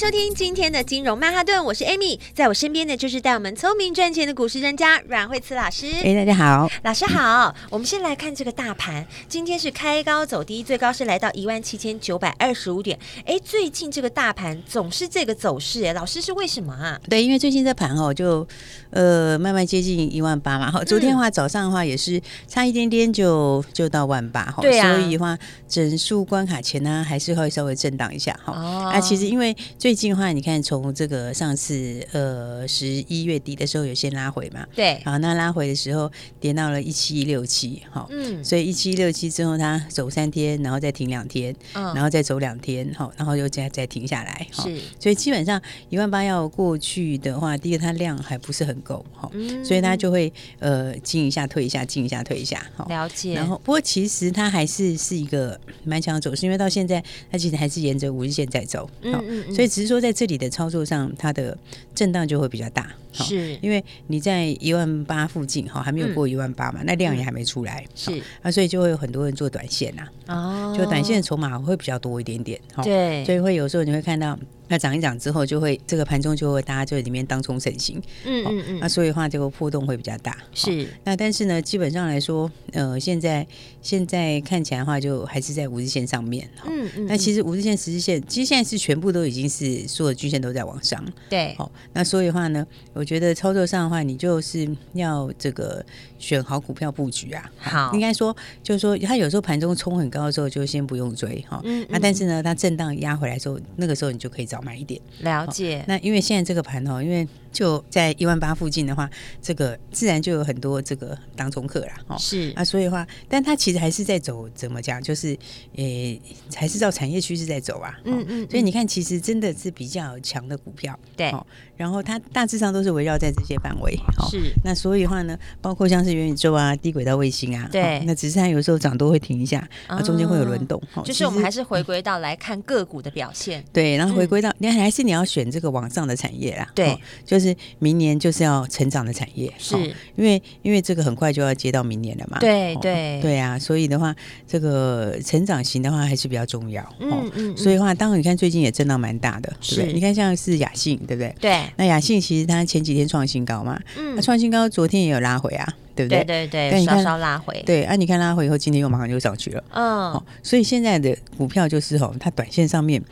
收听今天的金融曼哈顿，我是 Amy，在我身边的就是带我们聪明赚钱的股市专家阮慧慈老师。哎，大家好，老师好。我们先来看这个大盘，今天是开高走低，最高是来到一万七千九百二十五点。哎，最近这个大盘总是这个走势，哎，老师是为什么啊？对，因为最近这盘哦，就呃慢慢接近一万八嘛。哈，昨天的话早上的话也是差一点点就就到万八哈。对啊。所以的话，整数关卡前呢，还是会稍微震荡一下哈。哦。啊，其实因为最近的话，你看从这个上次呃十一月底的时候有先拉回嘛，对，好，那拉回的时候跌到了一七六七，好，嗯，所以一七六七之后它走三天，然后再停两天，嗯，然后再走两天，好，然后又再再停下来，是，所以基本上一万八要过去的话，第一个它量还不是很够，好，嗯，所以它就会呃进一下退一下，进一下退一下，好，了解。然后不过其实它还是是一个蛮强的走势，因为到现在它其实还是沿着五日线在走，嗯嗯，嗯，所以只是说。在这里的操作上，它的震荡就会比较大，是。因为你在一万八附近哈，还没有过一万八嘛，那量也还没出来，是。啊，所以就会有很多人做短线呐，哦，就短线的筹码会比较多一点点，对，所以会有时候你会看到。那涨一涨之后，就会这个盘中就会大家就在里面当冲成型，嗯嗯嗯，那所以的话这个波动会比较大，是。那但是呢，基本上来说，呃，现在现在看起来的话，就还是在五日线上面，嗯嗯。那其实五日线、十日线，其实现在是全部都已经是所有均线都在往上，对。好，那所以的话呢，我觉得操作上的话，你就是要这个选好股票布局啊。好，应该说就是说，它有时候盘中冲很高的时候，就先不用追哈。嗯。那但是呢，它震荡压回来之后，那个时候你就可以早。买一点，了解。那因为现在这个盘哦，因为就在一万八附近的话，这个自然就有很多这个当中客啦。哦，是啊，所以的话，但它其实还是在走，怎么讲？就是诶，还是照产业趋势在走啊。嗯嗯。所以你看，其实真的是比较强的股票，对。然后它大致上都是围绕在这些范围。是。那所以的话呢，包括像是元宇宙啊、低轨道卫星啊，对。那只是它有时候涨都会停一下，啊，中间会有轮动。就是我们还是回归到来看个股的表现。对，然后回归到。你还是你要选这个往上的产业啦，对，就是明年就是要成长的产业，是因为因为这个很快就要接到明年了嘛，对对对啊，所以的话，这个成长型的话还是比较重要，嗯嗯，所以的话，当然你看最近也震荡蛮大的，对不对？你看像是雅信，对不对？对，那雅信其实它前几天创新高嘛，嗯，它创新高，昨天也有拉回啊，对不对？对对对，稍稍拉回，对啊，你看拉回以后，今天又马上就上去了，嗯，所以现在的股票就是哦，它短线上面。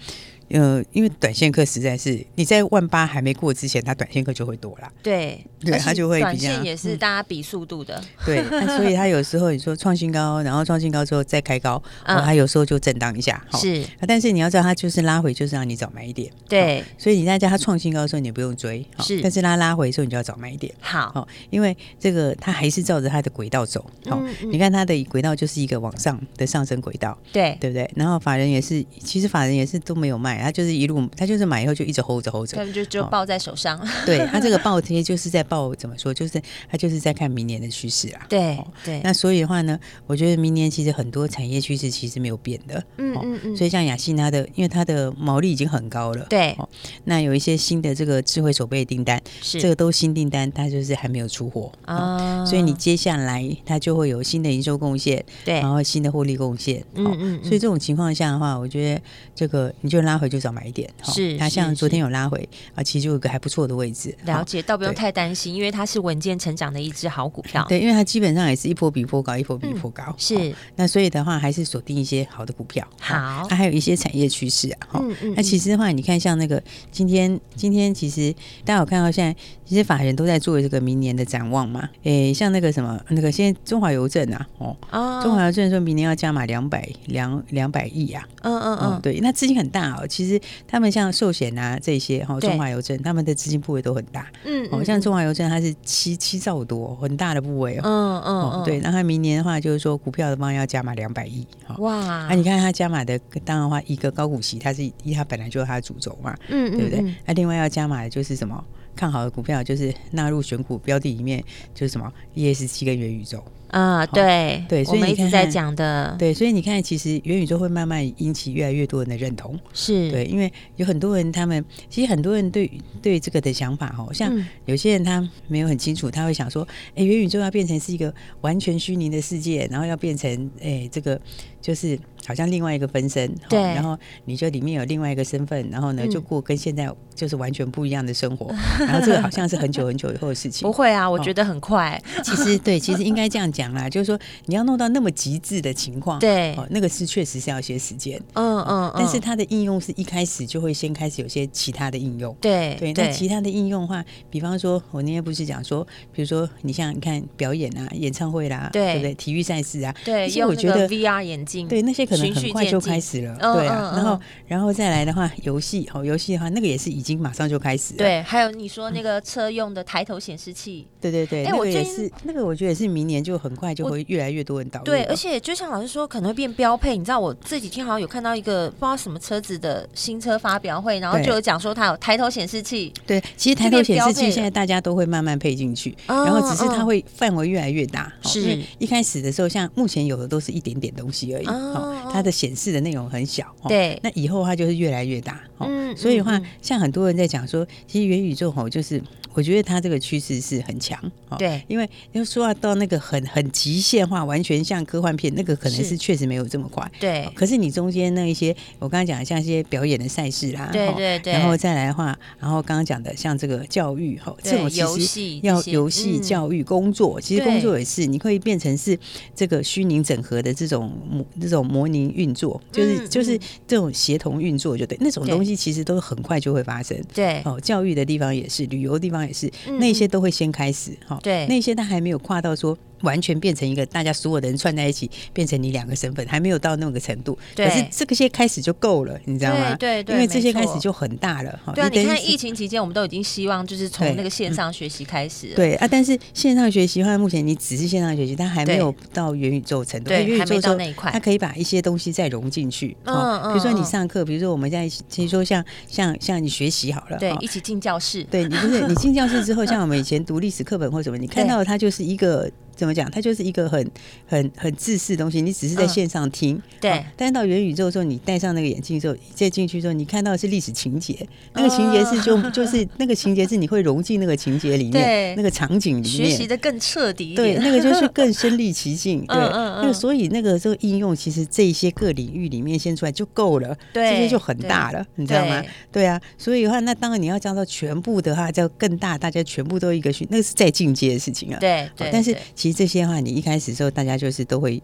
呃，因为短线客实在是你在万八还没过之前，它短线客就会多了。对，对，它就会比较。短线也是大家比速度的。嗯、对，所以它有时候你说创新高，然后创新高之后再开高，嗯、它有时候就震荡一下。是，但是你要知道，它就是拉回，就是让你早买一点。对，所以你在叫它创新高的时候，你不用追。是，但是它拉回的时候，你就要早买一点。好，因为这个它还是照着它的轨道走。好，嗯嗯、你看它的轨道就是一个往上的上升轨道。对，对不对？然后法人也是，其实法人也是都没有卖。他就是一路，他就是买以后就一直 hold 着 hold 着，他就就抱在手上。对，他这个抱贴就是在抱，怎么说？就是他就是在看明年的趋势啊。对对。那所以的话呢，我觉得明年其实很多产业趋势其实没有变的。嗯嗯嗯。所以像雅信它的，因为它的毛利已经很高了。对。那有一些新的这个智慧手背订单，是这个都新订单，它就是还没有出货啊。所以你接下来它就会有新的营收贡献，对，然后新的获利贡献。嗯嗯。所以这种情况下的话，我觉得这个你就拉回就早买。一点是，它像昨天有拉回啊，其实就有个还不错的位置。了解，倒不用太担心，因为它是稳健成长的一只好股票。对，因为它基本上也是一波比一波高，一波比一波高。是，那所以的话，还是锁定一些好的股票。好，它还有一些产业趋势啊。嗯嗯。那其实的话，你看像那个今天，今天其实大家有看到现在，其实法人都在做这个明年的展望嘛。诶，像那个什么，那个现在中华邮政啊，哦，中华邮政说明年要加码两百两两百亿啊。嗯嗯嗯。对，那资金很大哦。其实他们像寿险啊这些哈，中华邮政他们的资金部位都很大，嗯，哦，像中华邮政它是七七兆多，很大的部位哦，嗯嗯，嗯，对，那他明年的话就是说股票的方要加码两百亿，哇，啊，你看他加码的，当然的话一个高股息，它是一它本来就是它的主轴嘛，嗯，对不对？那另外要加码的就是什么？看好的股票就是纳入选股标的里面，就是什么？ESG 跟元宇宙。啊，对对，所以你一直在讲的，对，所以你看，其实元宇宙会慢慢引起越来越多人的认同，是。对，因为有很多人，他们其实很多人对对这个的想法，哦像有些人他没有很清楚，他会想说，哎，元宇宙要变成是一个完全虚拟的世界，然后要变成哎这个就是好像另外一个分身，对，然后你就里面有另外一个身份，然后呢就过跟现在就是完全不一样的生活，然后这个好像是很久很久以后的事情，不会啊，我觉得很快，其实对，其实应该这样讲。啦，就是说你要弄到那么极致的情况，对，哦，那个是确实是要些时间，嗯嗯，但是它的应用是一开始就会先开始有些其他的应用，对对，那其他的应用的话，比方说，我那天不是讲说，比如说你像你看表演啊、演唱会啦，对。不对？体育赛事啊，对，因为我觉得 VR 眼镜，对那些可能很快就开始了，对啊，然后然后再来的话，游戏，哦游戏的话，那个也是已经马上就开始了，对，还有你说那个车用的抬头显示器，对对对，那个也是那个，我觉得也是明年就很快就会越来。越多人导入，对，而且就像老师说，可能会变标配。你知道，我这几天好像有看到一个不知道什么车子的新车发表会，然后就有讲说它有抬头显示器。对，其实抬头显示器现在大家都会慢慢配进去，然后只是它会范围越来越大。是，一开始的时候，像目前有的都是一点点东西而已，哦，它的显示的内容很小。对，那以后它就是越来越大。嗯，所以的话，像很多人在讲说，其实元宇宙吼就是。我觉得它这个趋势是很强，对，因为要说要到那个很很极限化，完全像科幻片，那个可能是。确实没有这么快，对。可是你中间那一些，我刚刚讲的像一些表演的赛事啦，对对对，然后再来的话，然后刚刚讲的像这个教育哈，这种其实要游戏、教育、工作，其实工作也是，你可以变成是这个虚拟整合的这种模这种模拟运作，就是就是这种协同运作，就对，那种东西其实都很快就会发生，对。哦，教育的地方也是，旅游的地方。也是那些都会先开始哈，对，那些他还没有跨到说。完全变成一个大家所有的人串在一起，变成你两个身份，还没有到那个程度。可是这个些开始就够了，你知道吗？对对，因为这些开始就很大了。对啊，你看疫情期间，我们都已经希望就是从那个线上学习开始。对啊，但是线上学习的话，目前你只是线上学习，它还没有到元宇宙程度。对，还没到那一块。它可以把一些东西再融进去。嗯嗯。比如说你上课，比如说我们在其实说像像像你学习好了，对，一起进教室。对，你不是你进教室之后，像我们以前读历史课本或什么，你看到它就是一个。怎么讲？它就是一个很、很、很自私的东西。你只是在线上听，嗯、对、哦。但是到元宇宙的时候，你戴上那个眼镜之后，再进去之后，你看到的是历史情节。那个情节是就就是那个情节是你会融进那个情节里面，那个场景里面，学习的更彻底一点。对，那个就是更身临其境。对，嗯嗯嗯、那个所以那个这个应用，其实这一些各领域里面先出来就够了，对，这些就很大了，你知道吗？对，啊，所以的话，那当然你要讲到全部的话，叫更大，大家全部都一个去，那个是再进阶的事情啊。对，对，但是其实这些话，你一开始的时候，大家就是都会，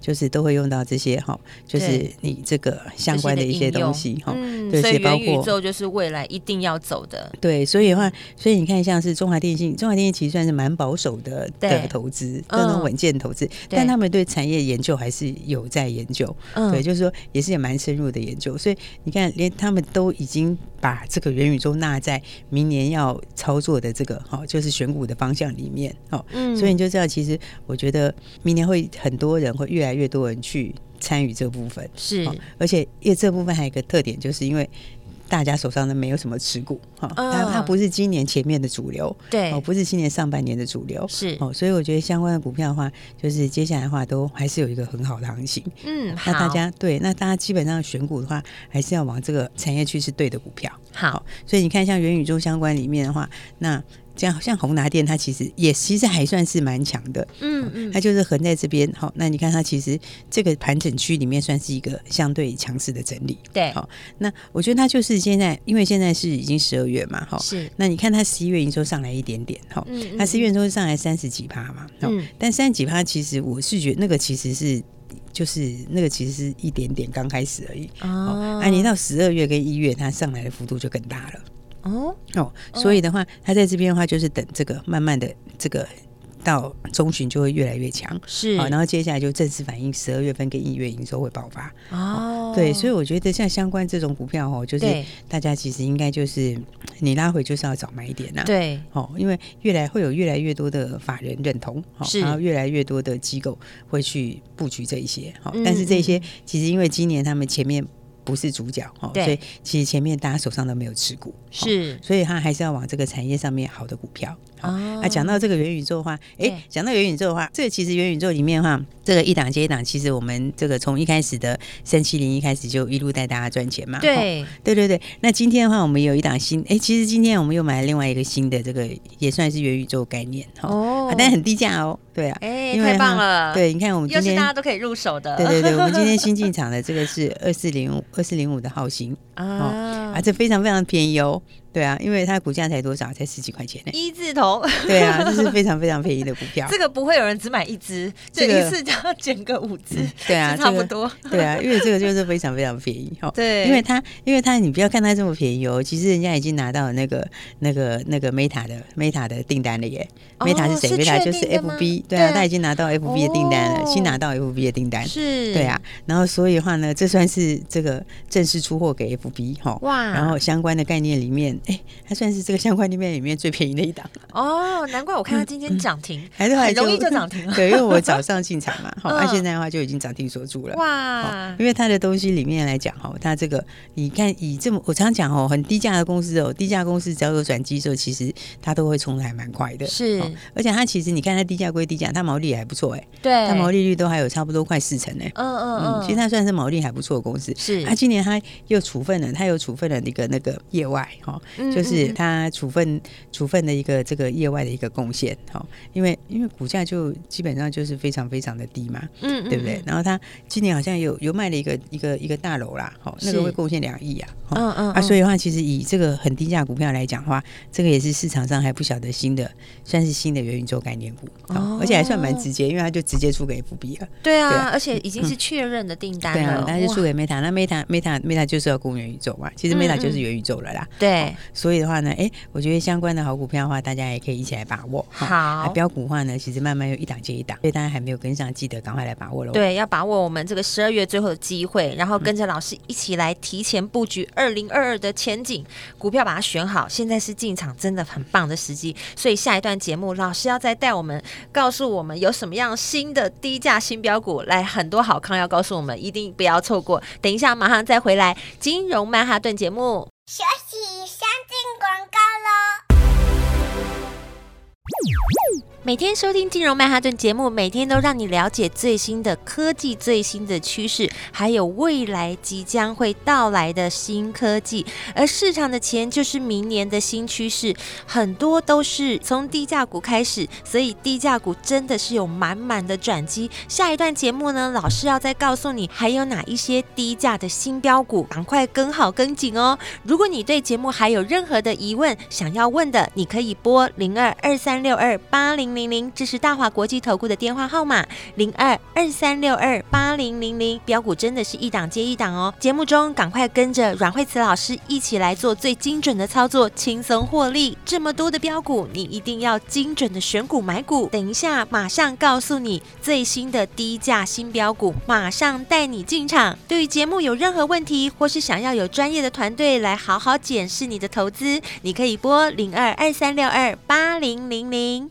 就是都会用到这些哈，就是你这个相关的一些东西哈。嗯，所以元宇宙就是未来一定要走的。对，所以的话，所以你看，像是中华电信，中华电信其实算是蛮保守的的投资，这种稳健投资，但他们对产业研究还是有在研究。对，就是说也是也蛮深入的研究。所以你看，连他们都已经把这个元宇宙纳在明年要操作的这个哈，就是选股的方向里面。哦，嗯，所以你就知道，其实我觉得。明年会很多人会越来越多人去参与这部分，是，而且因为这部分还有一个特点，就是因为大家手上都没有什么持股哈，它它不是今年前面的主流，对，哦，不是今年上半年的主流，是哦，所以我觉得相关的股票的话，就是接下来的话都还是有一个很好的行情，嗯，那大家对，那大家基本上选股的话，还是要往这个产业趋势对的股票，好，所以你看像元宇宙相关里面的话，那。这样像宏达电，它其实也其实还算是蛮强的，嗯嗯，它就是横在这边，好，那你看它其实这个盘整区里面算是一个相对强势的整理，对，好，那我觉得它就是现在，因为现在是已经十二月嘛，哈，是，那你看它十一月营收上来一点点，哈，嗯，它十一月营收上来三十几趴嘛，嗯，但三十几趴其实我是觉得那个其实是就是那个其实是一点点刚开始而已，哦，啊，你到十二月跟一月它上来的幅度就更大了。哦哦，所以的话，他在这边的话，就是等这个慢慢的这个。到中旬就会越来越强，是啊，然后接下来就正式反映十二月份跟一月营收会爆发哦。对，所以我觉得像相关这种股票哦，就是大家其实应该就是你拉回就是要早买一点呐。对，哦，因为越来会有越来越多的法人认同，是，然后越来越多的机构会去布局这一些。好，但是这些其实因为今年他们前面。不是主角哦，所以其实前面大家手上都没有持股，是，所以他还是要往这个产业上面好的股票。啊，讲到这个元宇宙的话，哎，讲到元宇宙的话，这个其实元宇宙里面的话，这个一档接一档，其实我们这个从一开始的三七零一开始就一路带大家赚钱嘛。对，对对对。那今天的话，我们有一档新，哎，其实今天我们又买了另外一个新的，这个也算是元宇宙概念哦，但是很低价哦。对啊，哎，太棒了。对，你看我们今天大家都可以入手的。对对对，我们今天新进场的这个是 二四零五二四零五的号型啊，啊，这非常非常便宜哦。对啊，因为它股价才多少？才十几块钱呢。一字头。对啊，这是非常 非常便宜的股票。这个不会有人只买一只，这一次就要捡个五只。对啊，差不多。对啊，因为这个 就是非常非常便宜哈。对，因为它，因为它，你不要看它这么便宜哦，其实人家已经拿到那个那个那个 Meta 的 Meta 的订单了耶。Meta 是谁？Meta 就是 FB。对啊，他已经拿到 FB 的订单了，新拿到 FB 的订单。是。对啊，然后所以的话呢，这算是这个正式出货给 FB 哈。哇。然后相关的概念里面，哎，它算是。这个相关里面里面最便宜的一档哦，难怪我看它今天涨停，还是很容易就涨停了。对，因为我早上进场嘛，好，那现在的话就已经涨停锁住了。哇，因为它的东西里面来讲，哈，它这个你看以这么我常讲哦，很低价的公司哦，低价公司只要有转机的时候，其实它都会冲的还蛮快的。是，而且它其实你看它低价归低价，它毛利也还不错哎。对，它毛利率都还有差不多快四成呢。嗯嗯嗯，其实它算是毛利还不错的公司。是，它今年它又处分了，它又处分了那个那个业外哈，就是它。处分处分的一个这个业外的一个贡献，好，因为因为股价就基本上就是非常非常的低嘛，嗯，对不对？然后它今年好像有有卖了一个一个一个大楼啦，好，那个会贡献两亿啊，嗯嗯啊，所以的话，其实以这个很低价股票来讲的话，这个也是市场上还不晓得新的，算是新的元宇宙概念股，哦，而且还算蛮直接，因为它就直接出给 FB 了，对啊，而且已经是确认的订单了，对啊，它就出给 Meta，那 Meta Meta Meta 就是要供元宇宙嘛，其实 Meta 就是元宇宙了啦，对，所以的话呢，哎。我觉得相关的好股票的话，大家也可以一起来把握。好，标股的话呢，其实慢慢又一档接一档，所以大家还没有跟上，记得赶快来把握喽。对，要把握我们这个十二月最后的机会，然后跟着老师一起来提前布局二零二二的前景股票，把它选好。现在是进场真的很棒的时机，所以下一段节目老师要再带我们，告诉我们有什么样新的低价新标股，来很多好康要告诉我们，一定不要错过。等一下马上再回来，金融曼哈顿节目。学习先进广告喽。每天收听金融曼哈顿节目，每天都让你了解最新的科技、最新的趋势，还有未来即将会到来的新科技。而市场的钱就是明年的新趋势，很多都是从低价股开始，所以低价股真的是有满满的转机。下一段节目呢，老师要再告诉你还有哪一些低价的新标股，赶快跟好跟紧哦。如果你对节目还有任何的疑问，想要问的，你可以拨零二二三六二八零。零零，这是大华国际投顾的电话号码，零二二三六二八零零零。标股真的是一档接一档哦。节目中赶快跟着阮慧慈老师一起来做最精准的操作，轻松获利。这么多的标股，你一定要精准的选股买股。等一下，马上告诉你最新的低价新标股，马上带你进场。对于节目有任何问题，或是想要有专业的团队来好好检视你的投资，你可以拨零二二三六二八零零零。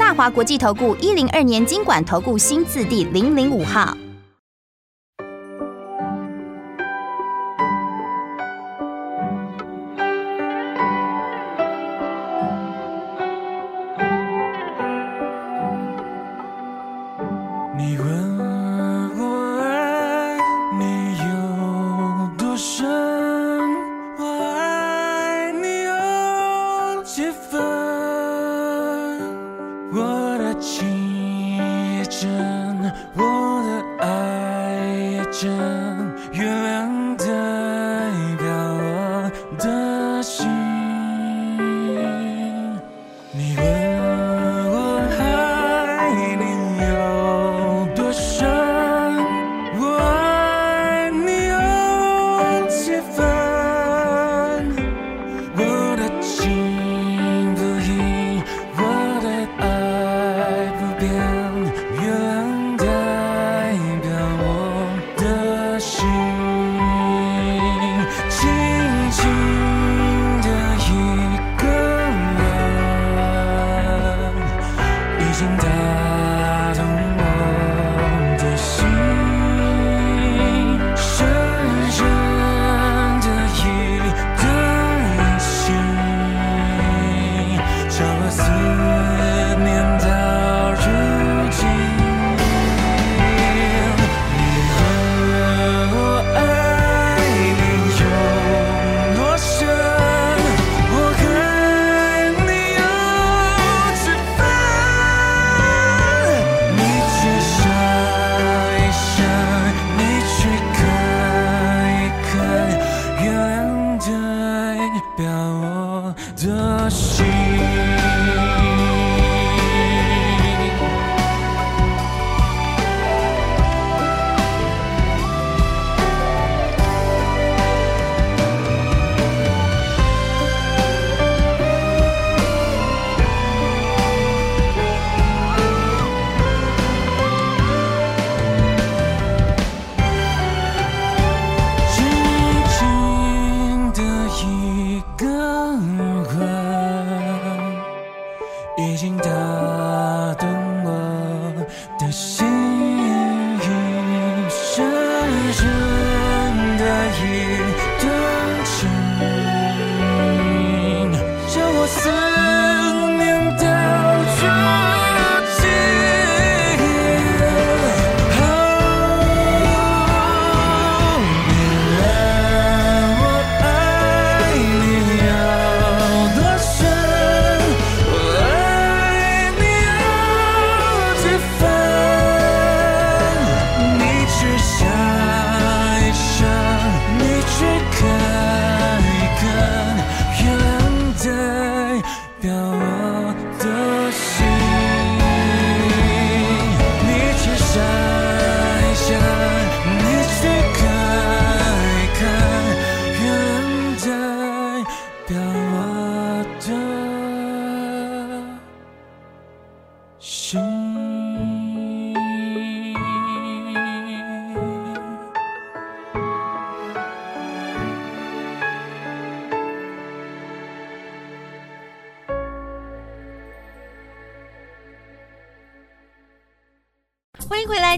大华国际投顾一零二年金管投顾新字第零零五号。几分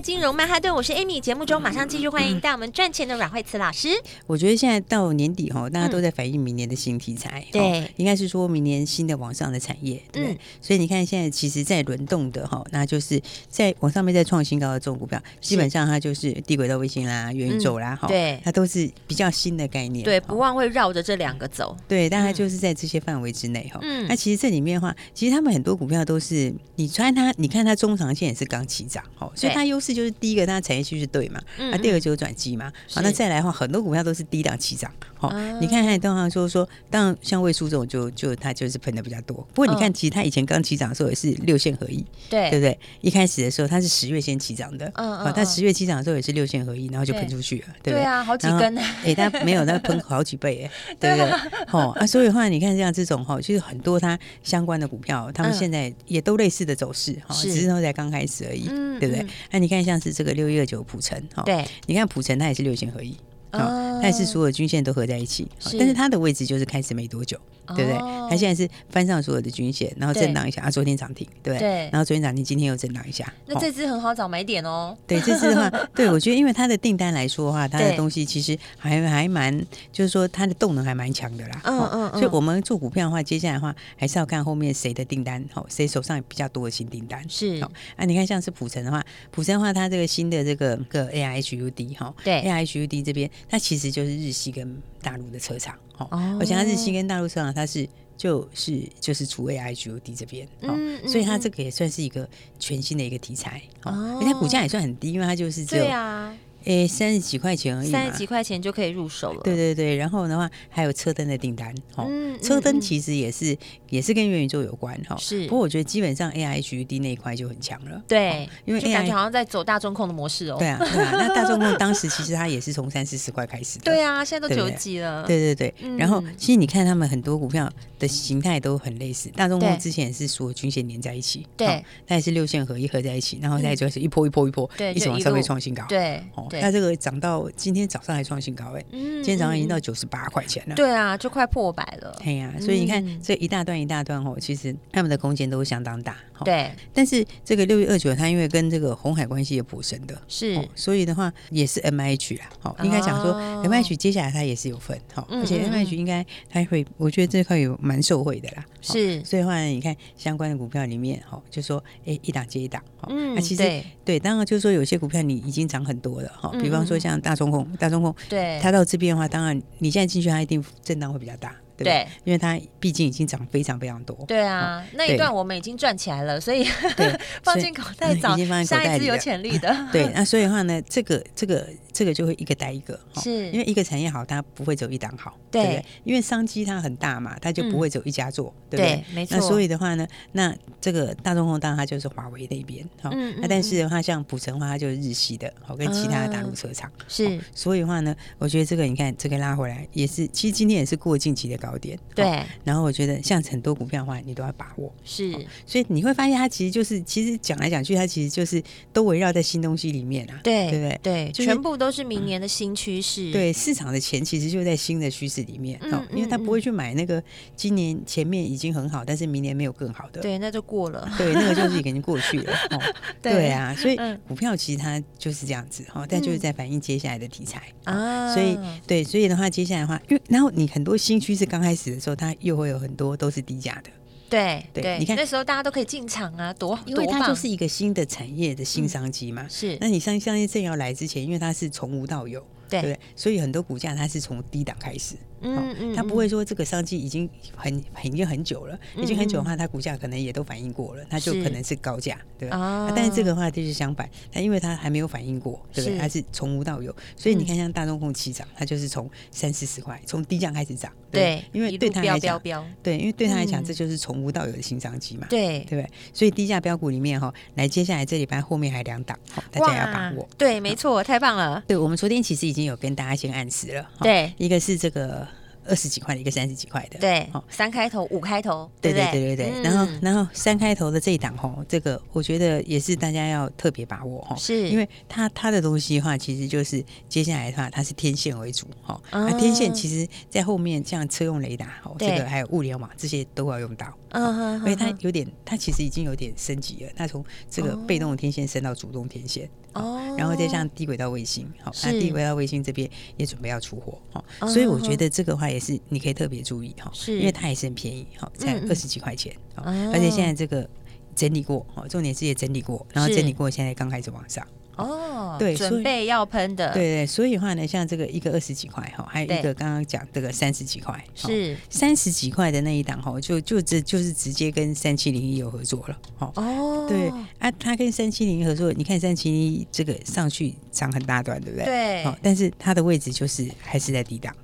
金融曼哈顿，我是 Amy。节目中马上继续欢迎带我们赚钱的阮慧慈老师。我觉得现在到年底哈，大家都在反映明年的新题材，嗯、对，应该是说明年新的网上的产业，对，对。所以你看，现在其实在轮动的哈，那就是在往上面在创新高的这种股票，基本上它就是低轨道卫星啦、元宇宙啦，哈、嗯，对，它都是比较新的概念，对，不忘会绕着这两个走，对，但它就是在这些范围之内哈。嗯，那其实这里面的话，其实他们很多股票都是你穿它，你看它中长线也是刚起涨，哦，所以它优势就是第一个，它产业趋势对嘛，啊，第二个就是转机嘛。好，那再来的话，很多股票都是低档起涨。好，你看看，当然说说，当然像魏叔这种就就它就是喷的比较多。不过你看，其实它以前刚起涨的时候也是六线合一，对对不对？一开始的时候它是十月先起涨的，嗯嗯，它十月起涨的时候也是六线合一，然后就喷出去了，对 不对？对啊，好几根，哎，它没有，它喷好几倍，哎，对不对？好啊，所以的话，你看像这种哈，其实很多它相关的股票，他们现在也都类似的走势，哈，只是都才刚开始而已，对不对？那你看像是这个六一二九普城，哈，对，你看普城它也是六线合一。哦，但是所有均线都合在一起，但是它的位置就是开始没多久，对不对？它现在是翻上所有的均线，然后震荡一下啊，昨天涨停，对，然后昨天涨停，今天又震荡一下。那这支很好找买点哦。对，这支的话，对我觉得，因为它的订单来说的话，它的东西其实还还蛮，就是说它的动能还蛮强的啦。嗯嗯。所以我们做股票的话，接下来的话还是要看后面谁的订单，好，谁手上有比较多的新订单。是。啊，你看像是普成的话，普成的话，它这个新的这个个 A I H U D 哈，对 A I H U D 这边。它其实就是日系跟大陆的车厂，哦，而且它日系跟大陆车厂，它是就是就是除 AI GOD 这边，哦，所以它这个也算是一个全新的一个题材，哦，因为它股价也算很低，因为它就是这样。诶，三十几块钱而已，三十几块钱就可以入手了。对对对，然后的话还有车灯的订单，哦，车灯其实也是也是跟元宇宙有关哈。是，不过我觉得基本上 A I H U D 那一块就很强了。对，因为感觉好像在走大中控的模式哦。对啊，对啊，那大众控 当时其实它也是从三四十块开始的。对啊，现在都九几了。对对对，然后其实你看他们很多股票的形态都很类似，大众控之前也是所有均线连在一起，对，它也是六线合一合在一起，然后再就是一波一波一波，对，一直往上面创新高。对，哦，那这个涨到。今天早上还创新高哎，今天早上已经到九十八块钱了。对啊，就快破百了。对呀，所以你看这一大段一大段哦，其实他们的空间都相当大。对，但是这个六月二九，它因为跟这个鸿海关系也颇深的，是，所以的话也是 M I H 啦。好，应该讲说 M I H 接下来它也是有份，好，而且 M I H 应该它会，我觉得这块有蛮受惠的啦。是，所以的话你看相关的股票里面，哈，就说哎一档接一档，嗯，那其实对，当然就是说有些股票你已经涨很多了，哈，比方说像。大中控，大中控，对，它到这边的话，当然你现在进去，它一定震荡会比较大。对，因为它毕竟已经涨非常非常多。对啊，那一段我们已经赚起来了，所以 放进口袋早，下一次有潜力的。对，那所以的话呢，这个这个这个就会一个带一个，是因为一个产业好，它不会走一档好，对不对？因为商机它很大嘛，它就不会走一家做，对不对？没错。那所以的话呢，那这个大众控当然它就是华为那边，好，那但是的话像普成的话，它就是日系的，好，跟其他的大陆车厂是。所以的话呢，我觉得这个你看这个拉回来也是，其实今天也是过近期的高。点对，然后我觉得像很多股票的话，你都要把握。是，所以你会发现它其实就是，其实讲来讲去，它其实就是都围绕在新东西里面啊。对，对不对？对，全部都是明年的新趋势。对，市场的钱其实就在新的趋势里面。哦，因为他不会去买那个今年前面已经很好，但是明年没有更好的。对，那就过了。对，那个就是已 经过去了。哦，对啊，所以股票其实它就是这样子哈，但就是在反映接下来的题材啊。所以对，所以的话，接下来的话，因为然后你很多新趋势刚开始的时候，它又会有很多都是低价的。对对，你看那时候大家都可以进场啊，多因为它就是一个新的产业的新商机嘛。是，那你相相信正要来之前，因为它是从无到有。对，所以很多股价它是从低档开始，嗯嗯，它不会说这个商机已经很很已经很久了，已经很久的话，它股价可能也都反应过了，它就可能是高价，对吧？但是这个的话就是相反，它因为它还没有反应过，对不对？它是从无到有，所以你看像大中控起涨，它就是从三四十块从低价开始涨，对，因为对它来讲，对，因为对它来讲这就是从无到有的新商机嘛，对，对不对？所以低价标股里面哈，来接下来这礼拜后面还两档，大家要把握，对，没错，太棒了。对，我们昨天其实已经。有跟大家先暗示了，对，一个是这个二十几块的，一个三十几块的，对，三开头、五开头，对对对？对对，然后然后三开头的这一档吼，这个我觉得也是大家要特别把握哈，是。因为它它的东西的话，其实就是接下来的话，它是天线为主哈，那天线其实在后面像车用雷达哈，这个还有物联网这些都要用到，嗯，因为它有点，它其实已经有点升级了，它从这个被动的天线升到主动天线。哦，然后再像低轨道卫星，好，那低轨道卫星这边也准备要出货，好，所以我觉得这个话也是你可以特别注意哈，是，因为它也是很便宜，好，才二十几块钱，而且现在这个整理过，好，重点是也整理过，然后整理过，现在刚开始往上，哦，对，准备要喷的，对对，所以的话呢，像这个一个二十几块哈，还有一个刚刚讲这个三十几块，是。三十几块的那一档哈，就就这就是直接跟三七零一有合作了，哦，对啊，他跟三七零一合作，你看三七零一这个上去涨很大段，对不对？对，好，但是它的位置就是还是在低档。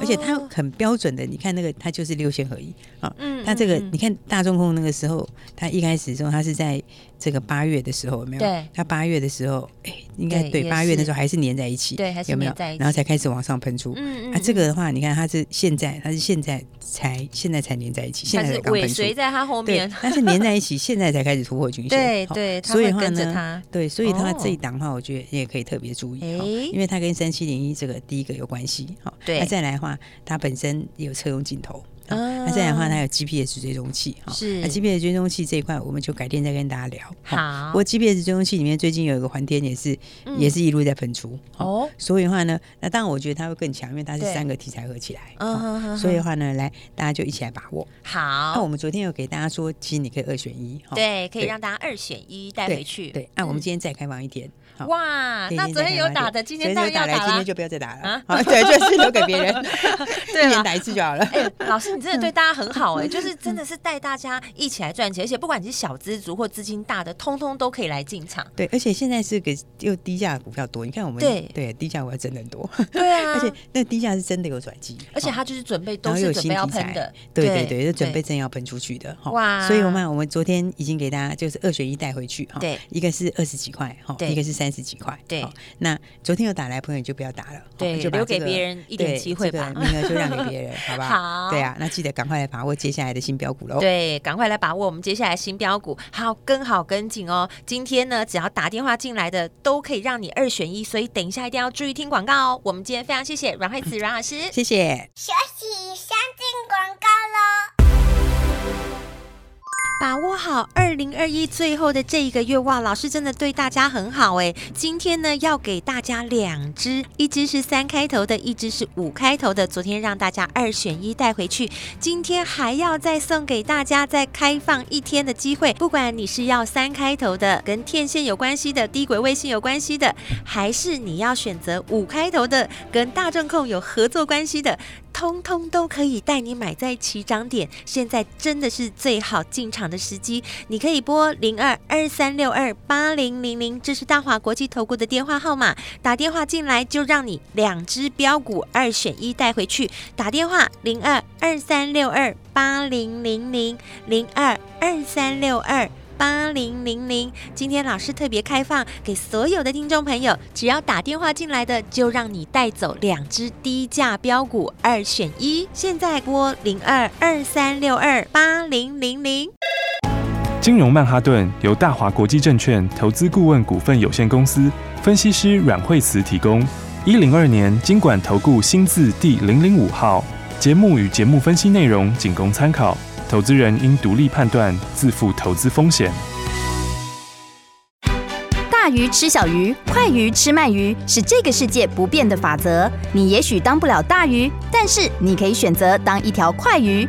而且它很标准的，你看那个，它就是六线合一啊。嗯，它这个你看大中控那个时候，它一开始的时候，它是在这个八月的时候，有没有？对。它八月的时候，哎，应该对八月的时候还是粘在一起，对，还是粘在一起，然后才开始往上喷出。嗯嗯。啊，这个的话，你看它是现在，它是现在才现在才粘在一起，现在才刚喷出。尾随在它后面，但是粘在一起，现在才开始突破均线。对对。所以的话呢，对，所以它这一档的话，我觉得你也可以特别注意，因为它跟三七零一这个第一个有关系。好，对。那再来的话。它本身有车用镜头。那这样的话，它有 GPS 追踪器哈。是。那 GPS 追踪器这一块，我们就改天再跟大家聊。好。不过 GPS 追踪器里面最近有一个环天也是，也是一路在喷出。哦。所以的话呢，那当然我觉得它会更强，因为它是三个题材合起来。嗯。所以的话呢，来大家就一起来把握。好。那我们昨天有给大家说，其实你可以二选一。对，可以让大家二选一带回去。对。那我们今天再开放一天。哇，那昨天有打的，今天当然要打了。今天就不要再打了。啊。对，就是留给别人。对。一年打一次就好了。哎，老师，你真的对大家很好哎，就是真的是带大家一起来赚钱，而且不管你是小资族或资金大的，通通都可以来进场。对，而且现在是给又低价股票多，你看我们对对低价股票真的很多。对啊，而且那低价是真的有转机，而且它就是准备都是准备要喷的。对对对，就准备真要喷出去的。哇！所以我们我们昨天已经给大家就是二选一带回去哈。对，一个是二十几块哈，一个是三十几块。对，那昨天有打来朋友就不要打了，对，就留给别人一点机会吧，名额就让给 别人，好不好？好。对啊，那记得赶快来把握接下来的新标股喽。对，赶快来把握我们接下来新标股，好跟好跟紧哦。今天呢，只要打电话进来的都可以让你二选一，所以等一下一定要注意听广告哦。我们今天非常谢谢阮惠子阮老师，谢谢。休息，先进广告喽。把握好二零二一最后的这一个月哇，老师真的对大家很好哎。今天呢，要给大家两支，一支是三开头的，一支是五开头的。昨天让大家二选一带回去，今天还要再送给大家再开放一天的机会。不管你是要三开头的，跟天线有关系的，低轨卫星有关系的，还是你要选择五开头的，跟大众控有合作关系的。通通都可以带你买在起涨点，现在真的是最好进场的时机。你可以拨零二二三六二八零零零，这是大华国际投顾的电话号码，打电话进来就让你两只标股二选一带回去。打电话零二二三六二八零零零零二二三六二。八零零零，今天老师特别开放给所有的听众朋友，只要打电话进来的，就让你带走两只低价标股二选一。现在拨零二二三六二八零零零。金融曼哈顿由大华国际证券投资顾问股份有限公司分析师阮慧慈提供。一零二年金管投顾新字第零零五号。节目与节目分析内容仅供参考。投资人应独立判断，自负投资风险。大鱼吃小鱼，快鱼吃慢鱼，是这个世界不变的法则。你也许当不了大鱼，但是你可以选择当一条快鱼。